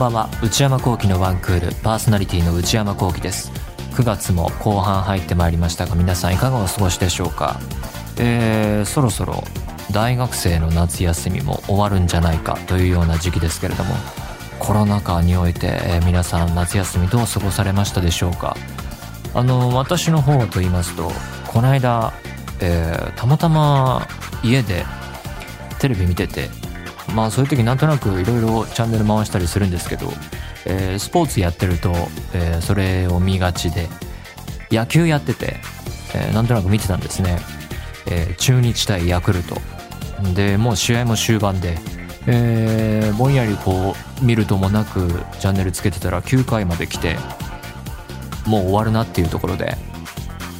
ばんは。内山聖輝のワンクール。パーソナリティの内山聖輝です。9月も後半入ってまいりましたが皆さんいかがお過ごしでしょうか？えー、そろそろ大学生の夏休みも終わるんじゃないかというような時期ですけれどもコロナ禍において、えー、皆さん夏休みどう過ごされましたでしょうか？あの私の方と言いますとこの間、えー、たまたま家でテレビ見ててまあそういう時なんとなくいろいろチャンネル回したりするんですけど、えー、スポーツやってると、えー、それを見がちで野球やってて、えー、なんとなく見てたんですね、え、中日対ヤクルト。でもう試合も終盤で、え、ぼんやりこう見るともなくチャンネルつけてたら9回まで来てもう終わるなっていうところで。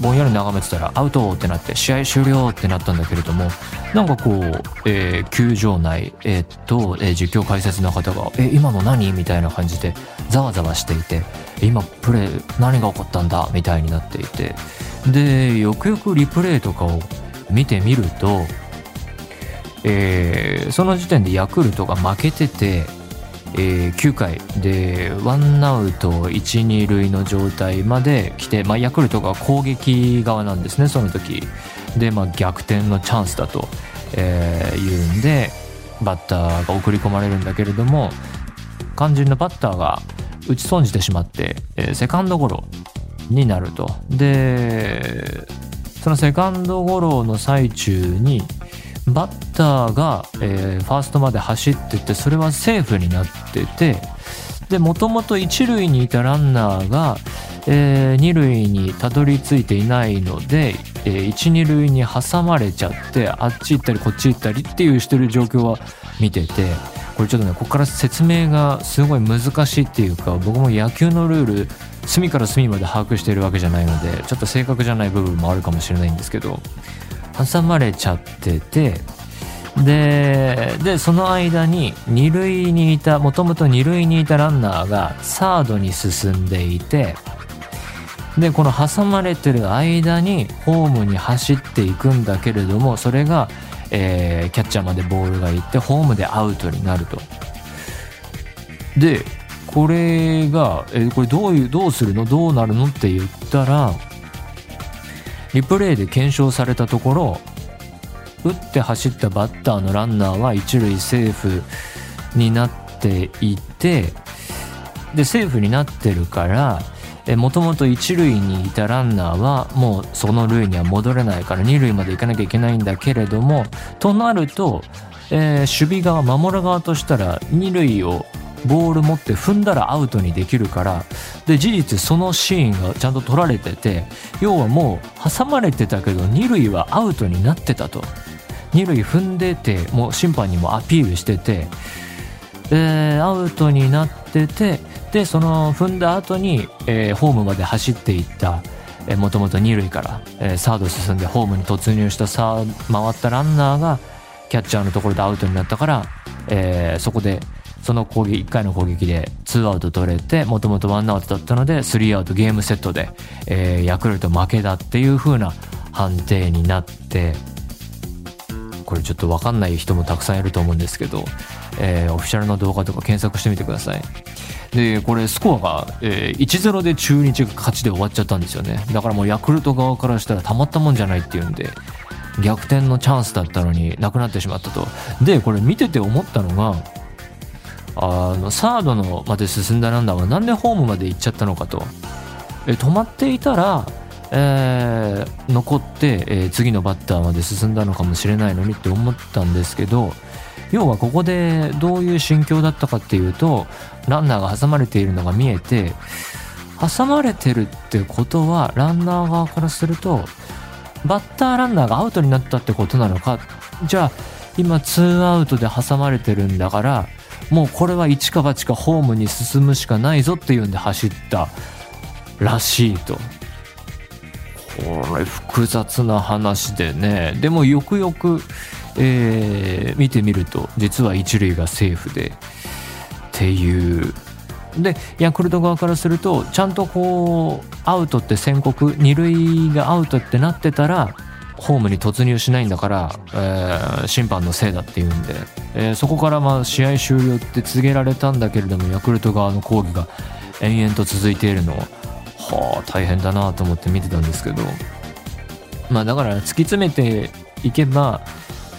ぼんやり眺めてたらアウトってなって試合終了ってなったんだけれどもなんかこう、えー、球場内、えー、っと、えー、実況解説の方が「え今の何?」みたいな感じでざわざわしていて「今プレー何が起こったんだ?」みたいになっていてでよくよくリプレイとかを見てみると、え、その時点でヤクルトが負けててえー、9回でワンアウト1、2塁の状態まで来て、まあ、ヤクルトが攻撃側なんですね、その時で、まあ、逆転のチャンスだと、えー、いうんで、バッターが送り込まれるんだけれども、肝心のバッターが打ち損じてしまって、えー、セカンドゴロになると。で、そのセカンドゴロの最中に、バッターが、えー、ファーストまで走っててそれはセーフになっててでもともと1塁にいたランナーが、えー、2塁にたどり着いていないので、えー、12塁に挟まれちゃってあっち行ったりこっち行ったりっていうしてる状況は見ててこれちょっとねここから説明がすごい難しいっていうか僕も野球のルール隅から隅まで把握しているわけじゃないのでちょっと正確じゃない部分もあるかもしれないんですけど挟まれちゃっててででその間に2塁にいたもともと2塁にいたランナーがサードに進んでいてでこの挟まれてる間にホームに走っていくんだけれどもそれが、えー、キャッチャーまでボールがいってホームでアウトになると。でこれが、えー、これどういうどうするの？どうなるの？って言ったらリプレイで検証されたところ打って走ったバッターのランナーは一塁セーフになっていてでセーフになってるからもともと一塁にいたランナーはもうその塁には戻れないから二塁まで行かなきゃいけないんだけれどもとなると、えー、守備側守る側としたら二塁をボール持って踏んだらアウトにできるからで事実そのシーンがちゃんと取られてて要はもう挟まれてたけど二塁はアウトになってたと。二塁踏んでてもう審判にもアピールしてて、えー、アウトになっててでその踏んだ後に、えー、ホームまで走っていったもともと二塁から、えー、サード進んでホームに突入したさ回ったランナーがキャッチャーのところでアウトになったから、えー、そこでその攻撃1回の攻撃で2アウト取れてもともと1アウトだったので3アウトゲームセットで、えー、ヤクルト負けだっていう風な判定になってこれちょっと分かんない人もたくさんいると思うんですけど、えー、オフィシャルの動画とか検索してみてください。でこれスコアが、えー、1-0で中日が勝ちで終わっちゃったんですよね。だからもうヤクルト側からしたらたまったもんじゃないっていうんで逆転のチャンスだったのになくなってしまったと。でこれ見てて思ったのがあのサードのまで進んだランナーはなんでホームまで行っちゃったのかと。え止まっていたら、えー、残って、えー、次のバッターまで進んだのかもしれないのにって思ったんですけど要はここでどういう心境だったかっていうとランナーが挟まれているのが見えて挟まれてるってことはランナー側からするとバッターランナーがアウトになったってことなのかじゃあ今2アウトで挟まれてるんだからもうこれは一か八かホームに進むしかないぞっていうんで走ったらしいと。これ複雑な話でね。でもよくよく、えー、見てみると実は一塁がセーフで。っていう。でヤクルト側からするとちゃんとこうアウトって宣告二塁がアウトってなってたらホームに突入しないんだから、えー審判のせいだっていうんで、えーそこからまあ試合終了って告げられたんだけれどもヤクルト側の抗議が延々と続いているのをはあ大変だなと思って見てたんですけど。まあだから突き詰めていけば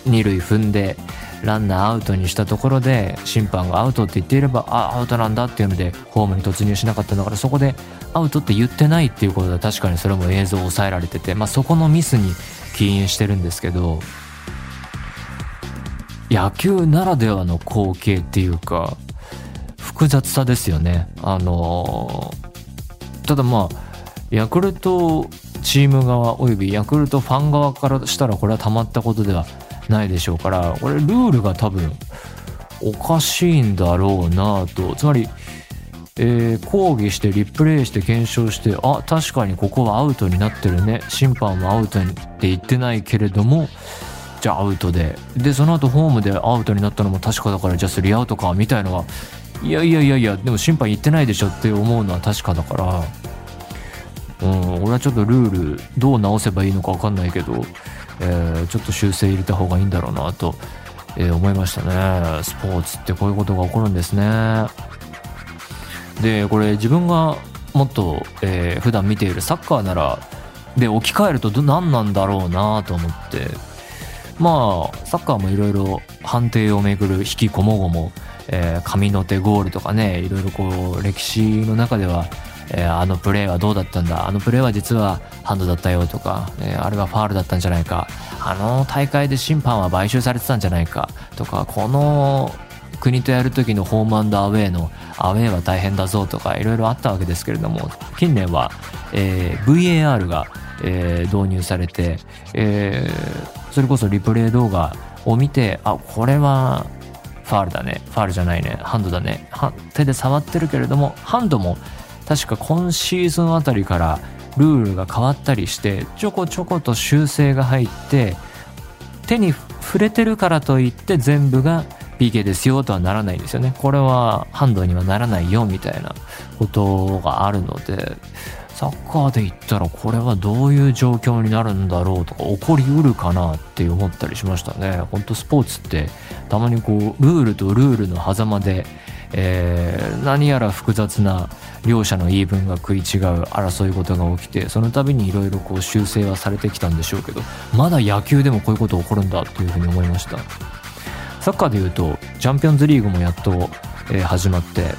二塁踏んでランナーアウトにしたところで審判がアウトって言っていればあアウトなんだっていうのでホームに突入しなかったんだからそこでアウトって言ってないっていうことで確かにそれも映像を抑えられてて、まあ、そこのミスに起因してるんですけど野球ならではの光景っていうか複雑さですよね。あのただまあヤクルトチーム側およびヤクルトファン側からしたらこれはたまったことではないでしょうからこれルールが多分おかしいんだろうなと。つまり、えー抗議してリプレイして検証してあ確かにここはアウトになってるね。審判はアウトにって言ってないけれどもじゃあアウトででその後ホームでアウトになったのも確かだからじゃあスリーアウトかみたいのはいやいやいやいやでも審判言ってないでしょって思うのは確かだからうん俺はちょっとルールどう直せばいいのか分かんないけど、えーちょっと修正入れた方がいいんだろうなと、えー思いましたね。スポーツってこういうことが起こるんですね。でこれ自分がもっと、えー普段見ているサッカーならで置き換えると何なんだろうなと思って。まあサッカーもいろいろ判定をめぐる引きこもごも、えー神の手ゴールとかねいろいろこう歴史の中では、えーあのプレーはどうだったんだ。あのプレーは実はハンドだったよとか、えーあれはファールだったんじゃないか。あの大会で審判は買収されてたんじゃないか。とかこの国とやる時のホームアウェイのアウェイは大変だぞとかいろいろあったわけですけれども近年は、えー VAR が、えー導入されて、えーそれこそリプレイ動画を見てあこれはファールだね。ファールじゃないね。ハンドだね。手で触ってるけれどもハンドも確か今シーズンあたりからルールが変わったりしてちょこちょこと修正が入って手に触れてるからといって全部が PK ですよとはならないんですよね。これはハンドにはならないよみたいなことがあるのでサッカーで言ったらこれはどういう状況になるんだろうとか起こりうるかなって思ったりしましたね。本当スポーツってたまにこうルールとルールの狭間で、えー何やら複雑な両者の言い分が食い違う争い事が起きてその度にいろいろこう修正はされてきたんでしょうけどまだ野球でもこういうこと起こるんだというふうに思いました。サッカーでいうとチャンピオンズリーグもやっと、えー始まって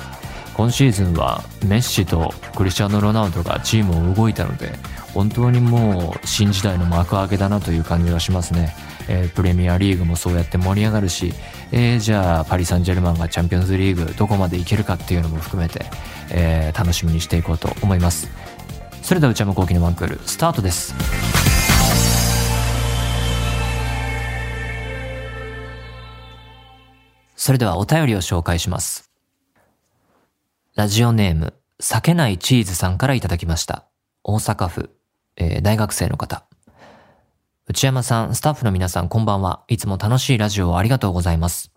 今シーズンはメッシとクリスチャーノ・ロナウドがチームを動いたので本当にもう新時代の幕開けだなという感じがしますね、えープレミアリーグもそうやって盛り上がるし、えーじゃあパリ・サンジェルマンがチャンピオンズリーグどこまでいけるかっていうのも含めて、えー楽しみにしていこうと思います。それでは内山昂輝のワンクールスタートです。それではお便りを紹介します。ラジオネーム、裂けないチーズさんからいただきました。大阪府、えー大学生の方。内山さん、スタッフの皆さん、こんばんは。いつも楽しいラジオをありがとうございます。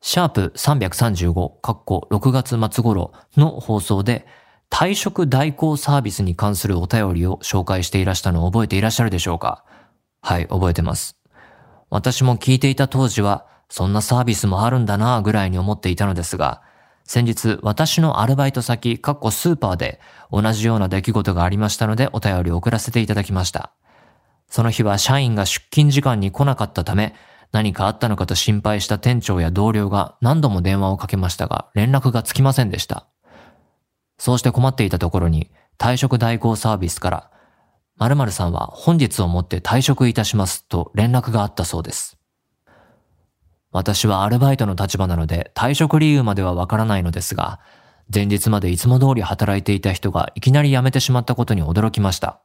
シャープ335、かっこ6月末頃の放送で、退職代行サービスに関するお便りを紹介していらしたのを覚えていらっしゃるでしょうか？はい、覚えてます。私も聞いていた当時は、そんなサービスもあるんだなぁぐらいに思っていたのですが、先日私のアルバイト先、かっこスーパーで同じような出来事がありましたのでお便りを送らせていただきました。その日は社員が出勤時間に来なかったため、何かあったのかと心配した店長や同僚が何度も電話をかけましたが、連絡がつきませんでした。そうして困っていたところに、退職代行サービスから、〇〇さんは本日をもって退職いたしますと連絡があったそうです。私はアルバイトの立場なので退職理由まではわからないのですが、前日までいつも通り働いていた人がいきなり辞めてしまったことに驚きました。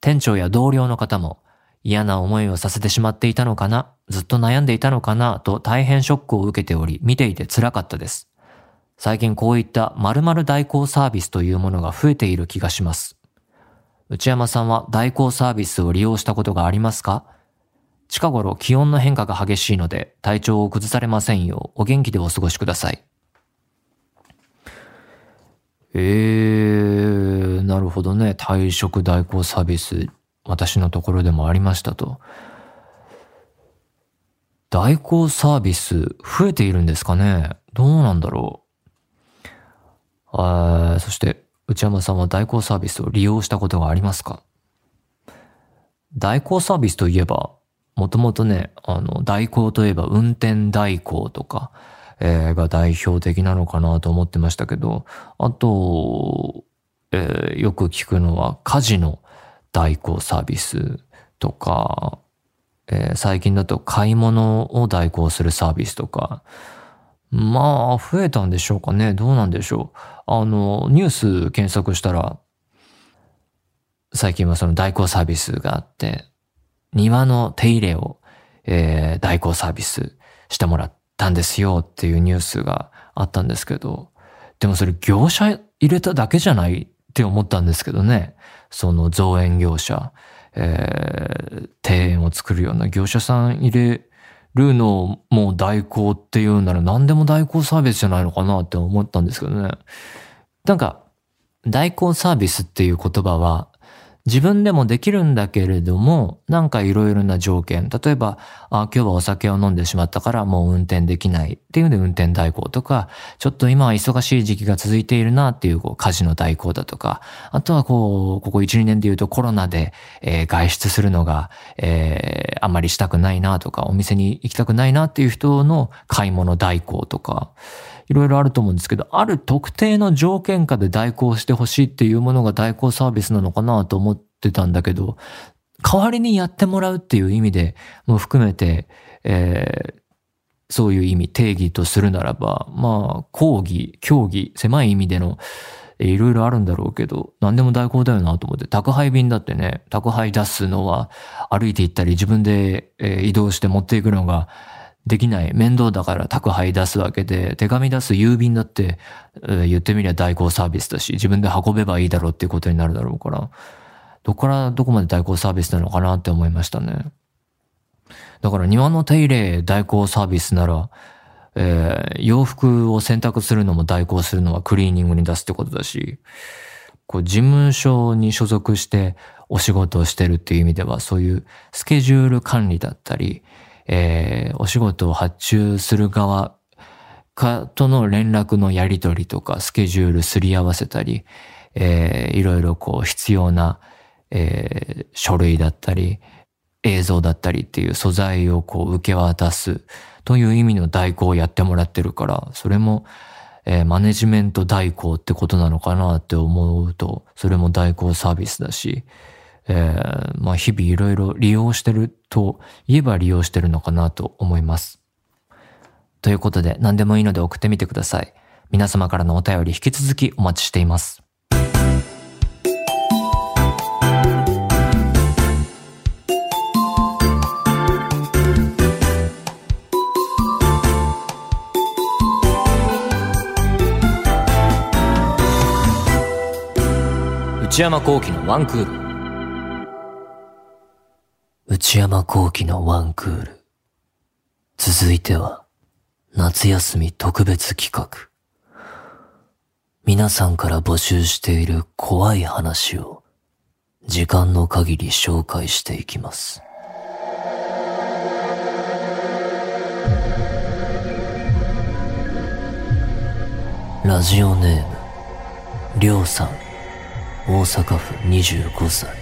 店長や同僚の方も嫌な思いをさせてしまっていたのかな、ずっと悩んでいたのかなと大変ショックを受けており見ていて辛かったです。最近こういった〇〇代行サービスというものが増えている気がします。内山さんは代行サービスを利用したことがありますか？近頃気温の変化が激しいので体調を崩されませんようお元気でお過ごしください。えー、なるほどね。退職代行サービス、私のところでもありましたと。代行サービス、増えているんですかねどうなんだろうあそして、内山さんは代行サービスを利用したことがありますか？代行サービスといえば、もともとね、あの、代行といえば運転代行とか、えー、が代表的なのかなと思ってましたけど、あと、えー、よく聞くのは家事の代行サービスとか、えー、最近だと買い物を代行するサービスとか、まあ、増えたんでしょうかね。どうなんでしょう。あの、ニュース検索したら、最近はその代行サービスがあって、庭の手入れを、えー、代行サービスしてもらったんですよっていうニュースがあったんですけど、でもそれ業者入れただけじゃないって思ったんですけどね。その造園業者、えー、庭園を作るような業者さん入れるのをもう代行っていうなら何でも代行サービスじゃないのかなって思ったんですけどね。なんか、代行サービスっていう言葉は自分でもできるんだけれども、なんかいろいろな条件。例えば、あ今日はお酒を飲んでしまったからもう運転できないっていうので運転代行とか、ちょっと今は忙しい時期が続いているなっていうこう家事の代行だとか、あとはこう、ここ1、2年で言うとコロナで、えー、外出するのが、えー、あんまりしたくないなとか、お店に行きたくないなっていう人の買い物代行とか、いろいろあると思うんですけど、ある特定の条件下で代行してほしいっていうものが代行サービスなのかなと思ってたんだけど、代わりにやってもらうっていう意味でも含めて、えー、そういう意味、定義とするならば、まあ、講義、競技、狭い意味での、いろいろあるんだろうけど、何でも代行だよなと思って、宅配便だってね、宅配出すのは歩いて行ったり自分で移動して持っていくのができない。面倒だから宅配出すわけで、手紙出す郵便だって、え言ってみりゃ代行サービスだし、自分で運べばいいだろうっていうことになるだろうから、どこからどこまで代行サービスなのかなって思いましたね。だから庭の手入れ代行サービスなら、えー、洋服を洗濯するのも代行するのはクリーニングに出すってことだし、こう事務所に所属してお仕事をしてるっていう意味では、そういうスケジュール管理だったり、えー、お仕事を発注する側かとの連絡のやり取りとか、スケジュールすり合わせたり、えー、いろいろこう必要な、えー、書類だったり、映像だったりっていう素材をこう受け渡すという意味の代行をやってもらってるから、それも、えー、マネジメント代行ってことなのかなって思うと、それも代行サービスだし、えー、まあ日々いろいろ利用してると言えば利用してるのかなと思います。ということで何でもいいので送ってみてください。皆様からのお便り引き続きお待ちしています。内山幸喜のワンクール。内山幸喜のワンクール。続いては、夏休み特別企画。皆さんから募集している怖い話を、時間の限り紹介していきます。ラジオネーム、りょうさん、大阪府25歳。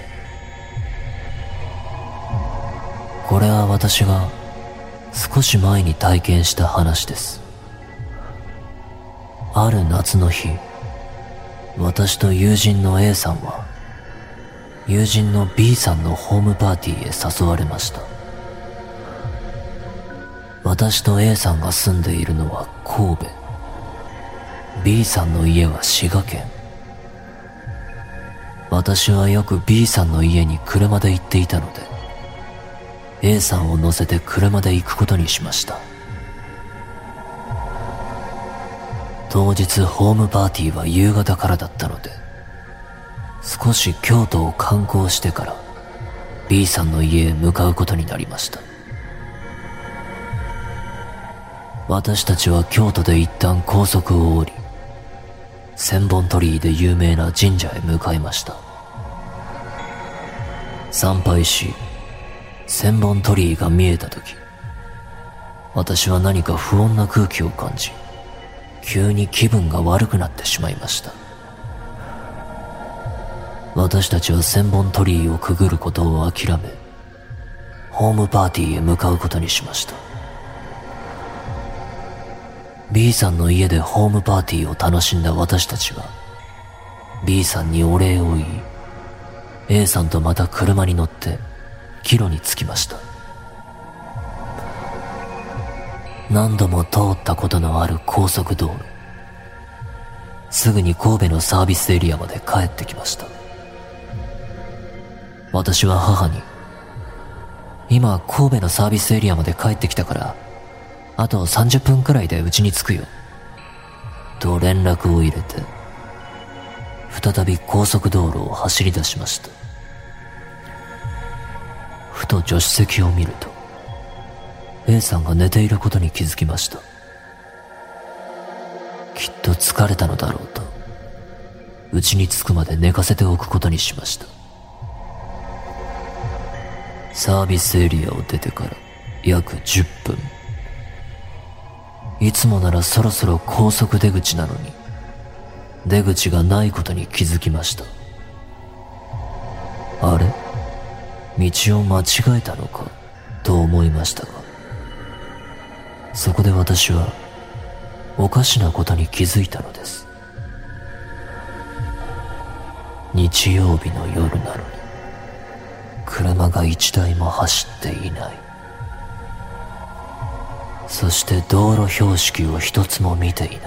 これは私が少し前に体験した話です。ある夏の日私と友人の A さんは友人の B さんのホームパーティーへ誘われました。私と A さんが住んでいるのは神戸。B さんの家は滋賀県。私はよく B さんの家に車で行っていたので A さんを乗せて車で行くことにしました。当日ホームパーティーは夕方からだったので少し京都を観光してから B さんの家へ向かうことになりました。私たちは京都で一旦高速を降り千本鳥居で有名な神社へ向かいました。参拝し千本鳥居が見えた時私は何か不穏な空気を感じ急に気分が悪くなってしまいました。私たちは千本鳥居をくぐることを諦めホームパーティーへ向かうことにしました。B さんの家でホームパーティーを楽しんだ私たちは B さんにお礼を言い A さんとまた車に乗って帰路に着きました。何度も通ったことのある高速道路。すぐに神戸のサービスエリアまで帰ってきました。私は母に今神戸のサービスエリアまで帰ってきたからあと30分くらいで家に着くよ。と連絡を入れて再び高速道路を走り出しました。ふと助手席を見ると A さんが寝ていることに気づきました。きっと疲れたのだろうと家に着くまで寝かせておくことにしました。サービスエリアを出てから約10分。いつもならそろそろ高速出口なのに出口がないことに気づきました。あれ？道を間違えたのかと思いましたがそこで私はおかしなことに気づいたのです。日曜日の夜なのに車が一台も走っていない。そして道路標識を一つも見ていない。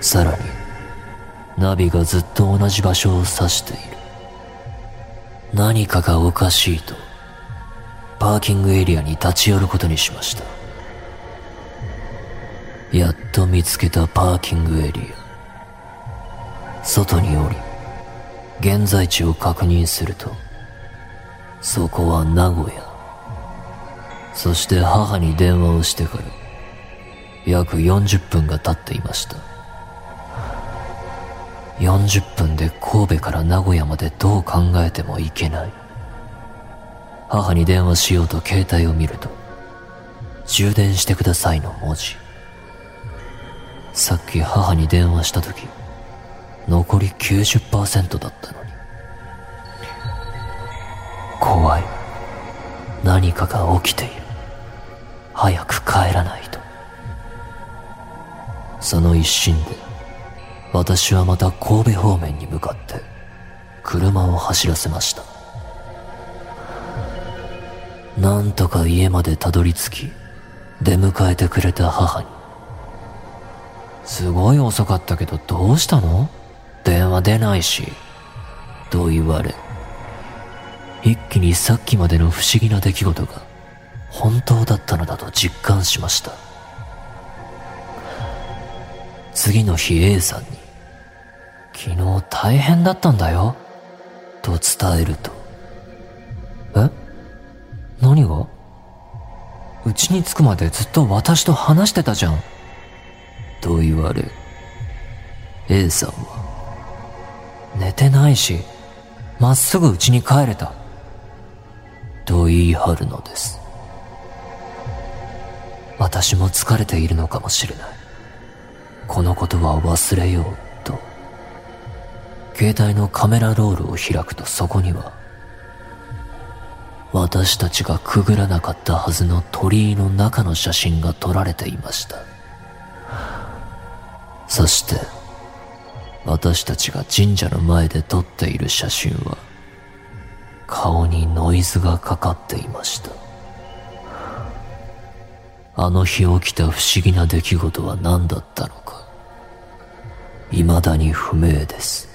さらにナビがずっと同じ場所を指している。何かがおかしいとパーキングエリアに立ち寄ることにしました。やっと見つけたパーキングエリア。外に降り現在地を確認するとそこは名古屋。そして母に電話をしてから約40分が経っていました。40分で神戸から名古屋までどう考えてもいけない。母に電話しようと携帯を見ると充電してくださいの文字。さっき母に電話した時残り90%だったのに。怖い。何かが起きている。早く帰らないと。その一心で私はまた神戸方面に向かって車を走らせました。なんとか家までたどり着き出迎えてくれた母に。すごい遅かったけどどうしたの？電話出ないしと言われ一気にさっきまでの不思議な出来事が本当だったのだと実感しました。次の日 A さんに昨日大変だったんだよ。と伝えると。え？何が？うちに着くまでずっと私と話してたじゃん。と言われ A さんは。寝てないしまっすぐ家に帰れた。と言い張るのです。私も疲れているのかもしれない。このことは忘れよう。携帯のカメラロールを開くとそこには私たちがくぐらなかったはずの鳥居の中の写真が撮られていました。そして私たちが神社の前で撮っている写真は顔にノイズがかかっていました。あの日起きた不思議な出来事は何だったのか未だに不明です。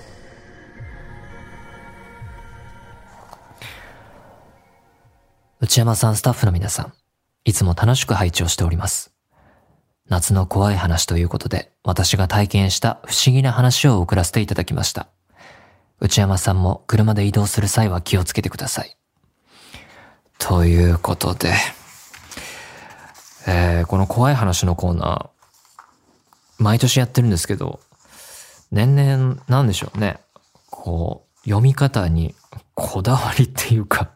内山さんスタッフの皆さんいつも楽しく拝聴しております夏の怖い話ということで私が体験した不思議な話を送らせていただきました内山さんも車で移動する際は気をつけてください。ということで、えー、この怖い話のコーナー、毎年やってるんですけど、年々、なんでしょうね。こう、読み方にこだわりっていうか、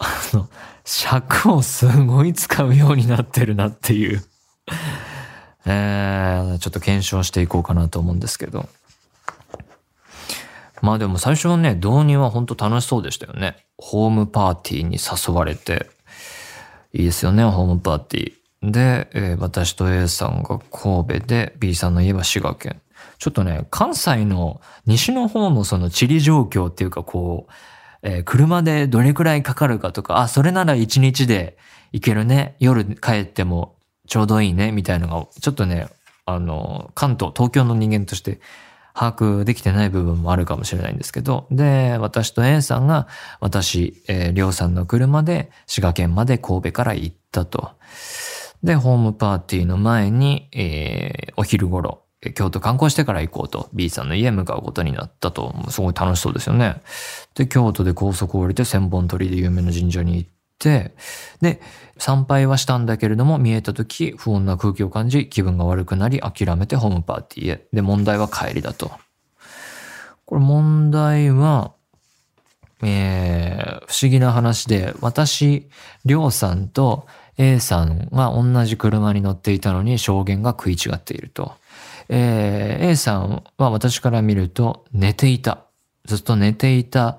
あの、尺をすごい使うようになってるなっていうえー、ちょっと検証していこうかなと思うんですけど。まあでも最初はね、導入は本当楽しそうでしたよね。ホームパーティーに誘われて、いいですよね、ホームパーティー。で、えー、私と A さんが神戸で、B さんの家は滋賀県。ちょっとね、関西の西の方のその地理状況っていうかこう、えー、車でどれくらいかかるかとか、あ、それなら一日で行けるね。夜帰ってもちょうどいいね、みたいのが、ちょっとね、あの、関東、東京の人間として把握できてない部分もあるかもしれないんですけど、で、私と A さんが、私、えー、りょうさんの車で滋賀県まで神戸から行ったと。で、ホームパーティーの前に、えー、お昼頃、京都観光してから行こうと、B さんの家へ向かうことになったと、すごい楽しそうですよね。で、京都で高速を降りて千本鳥で有名な神社に行って、で、参拝はしたんだけれども、見えた時、不穏な空気を感じ、気分が悪くなり、諦めてホームパーティーへ。で、問題は帰りだと。これ問題は、えー、不思議な話で、私、りょうさんと A さんが同じ車に乗っていたのに証言が食い違っていると。えー、A さんは私から見ると寝ていた。ずっと寝ていた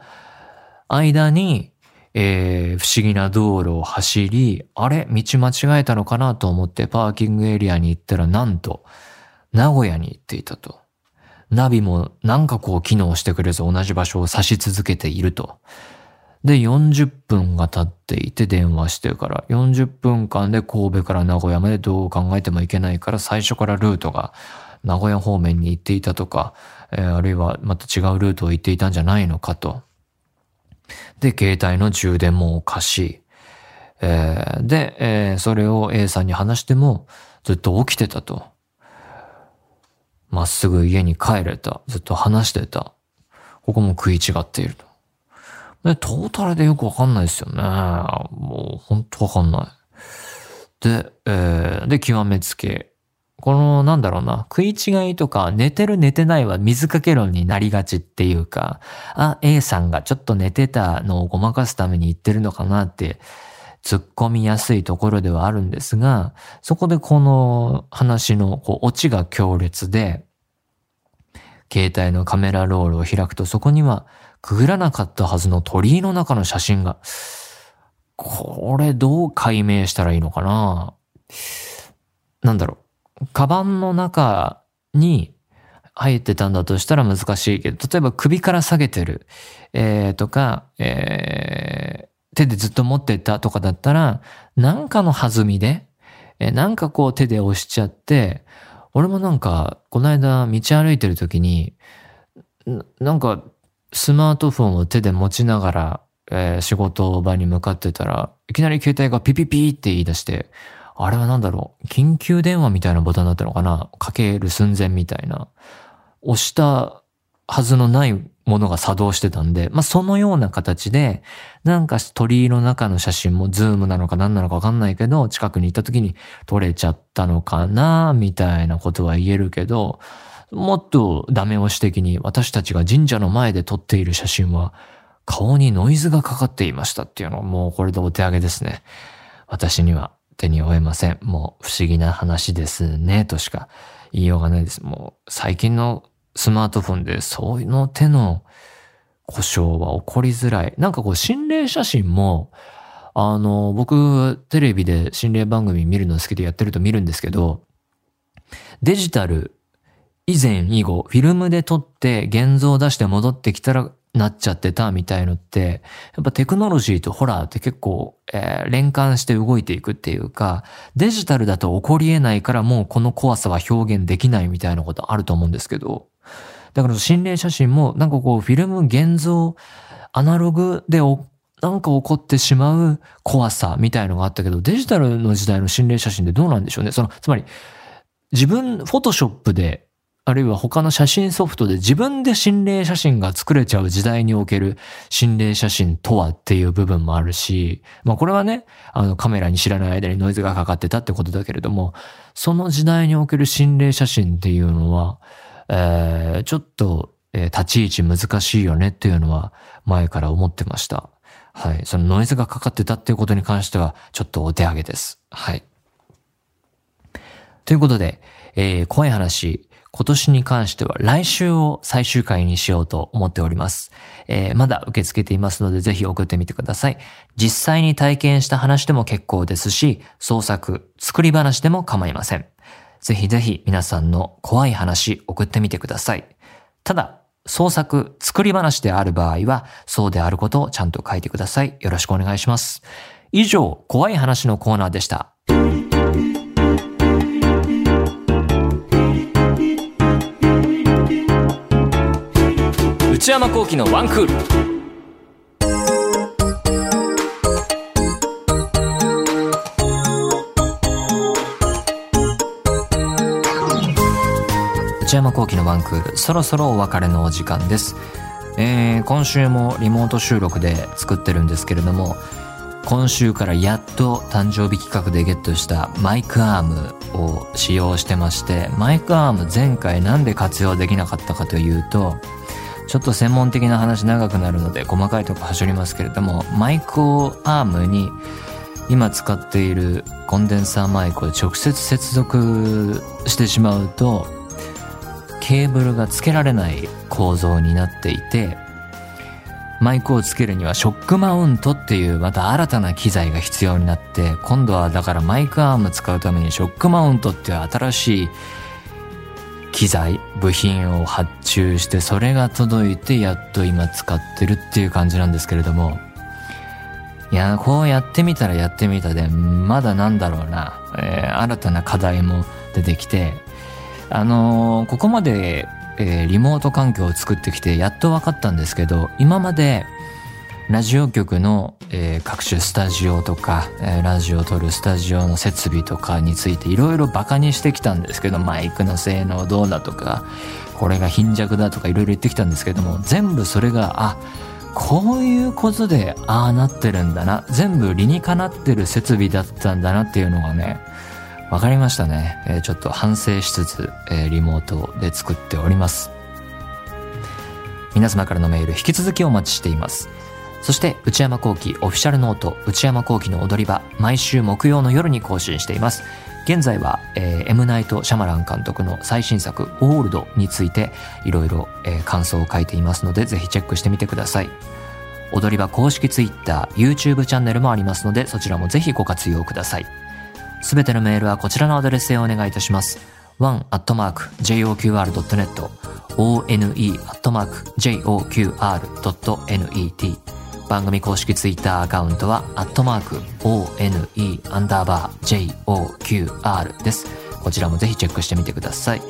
間に、えー、不思議な道路を走り、あれ？道間違えたのかなと思ってパーキングエリアに行ったらなんと、名古屋に行っていたと。ナビもなんかこう機能してくれず同じ場所を指し続けていると。で、40分が経っていて電話してるから、40分間で神戸から名古屋までどう考えてもいけないから最初からルートが名古屋方面に行っていたとか、えー、あるいはまた違うルートを行っていたんじゃないのかと。で、携帯の充電もおかしい。えー、で、えー、それを A さんに話してもずっと起きてたと。まっすぐ家に帰れた。ずっと話してた。ここも食い違っていると。で、トータルでよくわかんないですよね。もう、ほんとわかんない。で、えー、で、極めつけ。この、なんだろうな、食い違いとか、寝てる寝てないは水かけ論になりがちっていうか、あ、A さんがちょっと寝てたのをごまかすために言ってるのかなって、突っ込みやすいところではあるんですが、そこでこの話の、こう、オチが強烈で、携帯のカメラロールを開くとそこには、くぐらなかったはずの鳥居の中の写真が、これどう解明したらいいのかななんだろう。カバンの中に入ってたんだとしたら難しいけど、例えば首から下げてる、えー、とか、えー、手でずっと持ってたとかだったら、なんかの弾みで、えー、なんかこう手で押しちゃって、俺もなんか、この間道歩いてる時に、なんかスマートフォンを手で持ちながら、えー、仕事場に向かってたら、いきなり携帯がピピピって言い出して、あれはなんだろう、緊急電話みたいなボタンだったのかな？かける寸前みたいな。押したはずのないものが作動してたんで、まあ、そのような形で、なんか鳥居の中の写真もズームなのか何なのかわかんないけど、近くに行った時に撮れちゃったのかな？みたいなことは言えるけど、もっとダメ押し的に私たちが神社の前で撮っている写真は、顔にノイズがかかっていましたっていうのはもうこれでお手上げですね。私には。手に負えません。もう不思議な話ですね、としか言いようがないです。もう最近のスマートフォンでそういうの手の故障は起こりづらい。なんかこう心霊写真も、あの、僕テレビで心霊番組見るの好きでやってると見るんですけど、デジタル以前以後、フィルムで撮って現像を出して戻ってきたらなっちゃってたみたいのって、やっぱテクノロジーとホラーって結構、えー、連関して動いていくっていうか、デジタルだと起こり得ないからもうこの怖さは表現できないみたいなことあると思うんですけど、だから心霊写真もなんかこうフィルム現像、アナログでなんか起こってしまう怖さみたいのがあったけど、デジタルの時代の心霊写真ってどうなんでしょうね。その、つまり、自分、フォトショップであるいは他の写真ソフトで自分で心霊写真が作れちゃう時代における心霊写真とはっていう部分もあるし、まあこれはね、あのカメラに知らない間にノイズがかかってたってことだけれども、その時代における心霊写真っていうのは、えー、ちょっと、えー、立ち位置難しいよねっていうのは前から思ってました。はい。そのノイズがかかってたっていうことに関しては、ちょっとお手上げです。はい。ということで、えー、怖い話、今年に関しては来週を最終回にしようと思っております。えー、まだ受け付けていますのでぜひ送ってみてください。実際に体験した話でも結構ですし、創作、作り話でも構いません。ぜひぜひ皆さんの怖い話送ってみてください。ただ、創作、作り話である場合は、そうであることをちゃんと書いてください。よろしくお願いします。以上、怖い話のコーナーでした。内山幸喜のワンクール。内山幸喜のワンクールそろそろお別れのお時間です、えー、今週もリモート収録で作ってるんですけれども今週からやっと誕生日企画でゲットしたマイクアームを使用してましてマイクアーム前回なんで活用できなかったかというとちょっと専門的な話長くなるので細かいとこ走りますけれども、マイクをアームに今使っているコンデンサーマイクを直接接続してしまうと、ケーブルが付けられない構造になっていて、マイクをつけるにはショックマウントっていうまた新たな機材が必要になって、今度はだからマイクアーム使うためにショックマウントっていう新しい機材、部品を発注して、それが届いて、やっと今使ってるっていう感じなんですけれども、いや、こうやってみたらやってみたで、まだなんだろうな、えー、新たな課題も出てきて、あのー、ここまで、えー、リモート環境を作ってきて、やっと分かったんですけど、今まで、ラジオ局の、えー、各種スタジオとか、えー、ラジオを撮るスタジオの設備とかについていろいろバカにしてきたんですけど、マイクの性能どうだとか、これが貧弱だとかいろいろ言ってきたんですけども、全部それが、あ、こういうことでああなってるんだな。全部理にかなってる設備だったんだなっていうのがね、わかりましたね。えー、ちょっと反省しつつ、えー、リモートで作っております。皆様からのメール引き続きお待ちしています。そして内山幸喜オフィシャルノート内山幸喜の踊り場毎週木曜の夜に更新しています。現在は、えー、M ナイト・シャマラン監督の最新作「オールド」についていろいろ感想を書いていますのでぜひチェックしてみてください。踊り場公式 Twitter、YouTube チャンネルもありますのでそちらもぜひご活用ください。すべてのメールはこちらのアドレスへお願いいたします。one.joqr.net one.joqr.net 番組公式ツイッターアカウントは、アットマーク、one, アンダーバー、joqr です。こちらもぜひチェックしてみてください。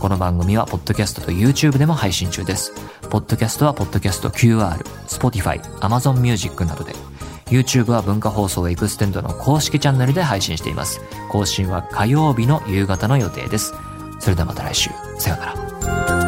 この番組は、ポッドキャストと YouTube でも配信中です。ポッドキャストは、ポッドキャスト QR、Spotify、Amazon Music などで、YouTube は文化放送エクステンドの公式チャンネルで配信しています。更新は火曜日の夕方の予定です。それではまた来週。さようなら。